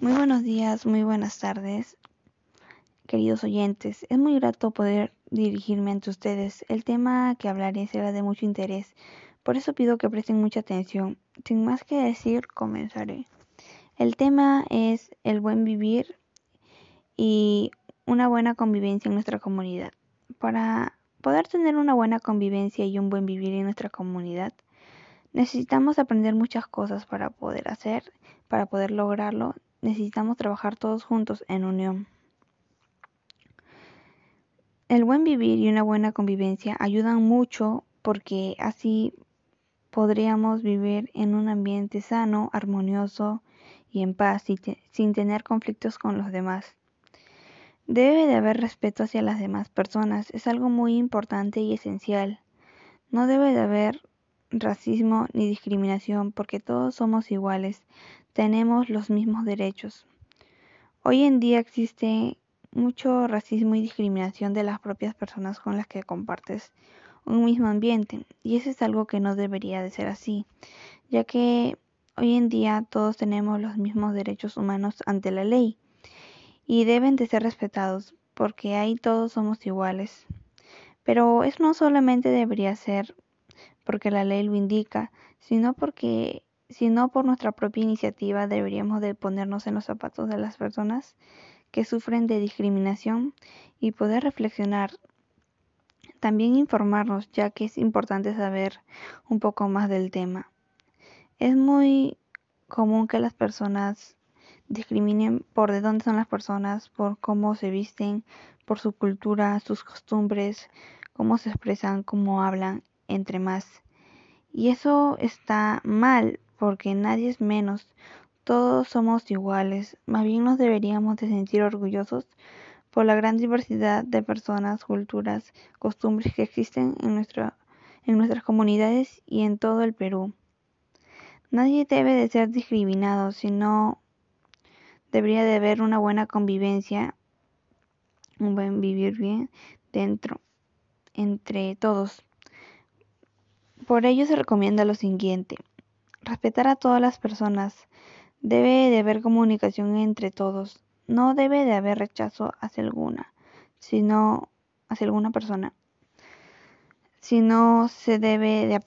Muy buenos días, muy buenas tardes, queridos oyentes. Es muy grato poder dirigirme ante ustedes. El tema que hablaré será de mucho interés, por eso pido que presten mucha atención. Sin más que decir, comenzaré. El tema es el buen vivir y una buena convivencia en nuestra comunidad. Para poder tener una buena convivencia y un buen vivir en nuestra comunidad, necesitamos aprender muchas cosas para poder hacer, para poder lograrlo necesitamos trabajar todos juntos en unión. El buen vivir y una buena convivencia ayudan mucho porque así podríamos vivir en un ambiente sano, armonioso y en paz sin tener conflictos con los demás. Debe de haber respeto hacia las demás personas, es algo muy importante y esencial. No debe de haber racismo ni discriminación porque todos somos iguales, tenemos los mismos derechos. Hoy en día existe mucho racismo y discriminación de las propias personas con las que compartes un mismo ambiente y eso es algo que no debería de ser así, ya que hoy en día todos tenemos los mismos derechos humanos ante la ley y deben de ser respetados porque ahí todos somos iguales. Pero eso no solamente debería ser porque la ley lo indica, sino porque sino por nuestra propia iniciativa deberíamos de ponernos en los zapatos de las personas que sufren de discriminación y poder reflexionar. También informarnos, ya que es importante saber un poco más del tema. Es muy común que las personas discriminen por de dónde son las personas, por cómo se visten, por su cultura, sus costumbres, cómo se expresan, cómo hablan, entre más. Y eso está mal porque nadie es menos, todos somos iguales, más bien nos deberíamos de sentir orgullosos por la gran diversidad de personas, culturas, costumbres que existen en, en nuestras comunidades y en todo el Perú. Nadie debe de ser discriminado, sino debería de haber una buena convivencia, un buen vivir bien dentro, entre todos. Por ello se recomienda lo siguiente. Respetar a todas las personas. Debe de haber comunicación entre todos. No debe de haber rechazo hacia alguna, sino hacia alguna persona. Sino se debe de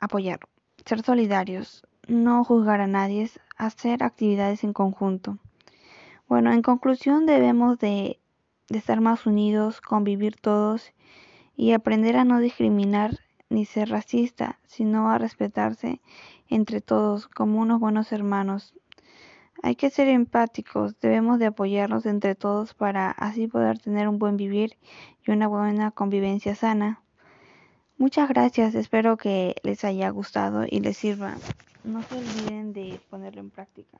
apoyar. Ser solidarios. No juzgar a nadie. Hacer actividades en conjunto. Bueno, en conclusión debemos de, de estar más unidos, convivir todos y aprender a no discriminar ni ser racista, sino a respetarse entre todos como unos buenos hermanos. Hay que ser empáticos, debemos de apoyarnos entre todos para así poder tener un buen vivir y una buena convivencia sana. Muchas gracias, espero que les haya gustado y les sirva. No se olviden de ponerlo en práctica.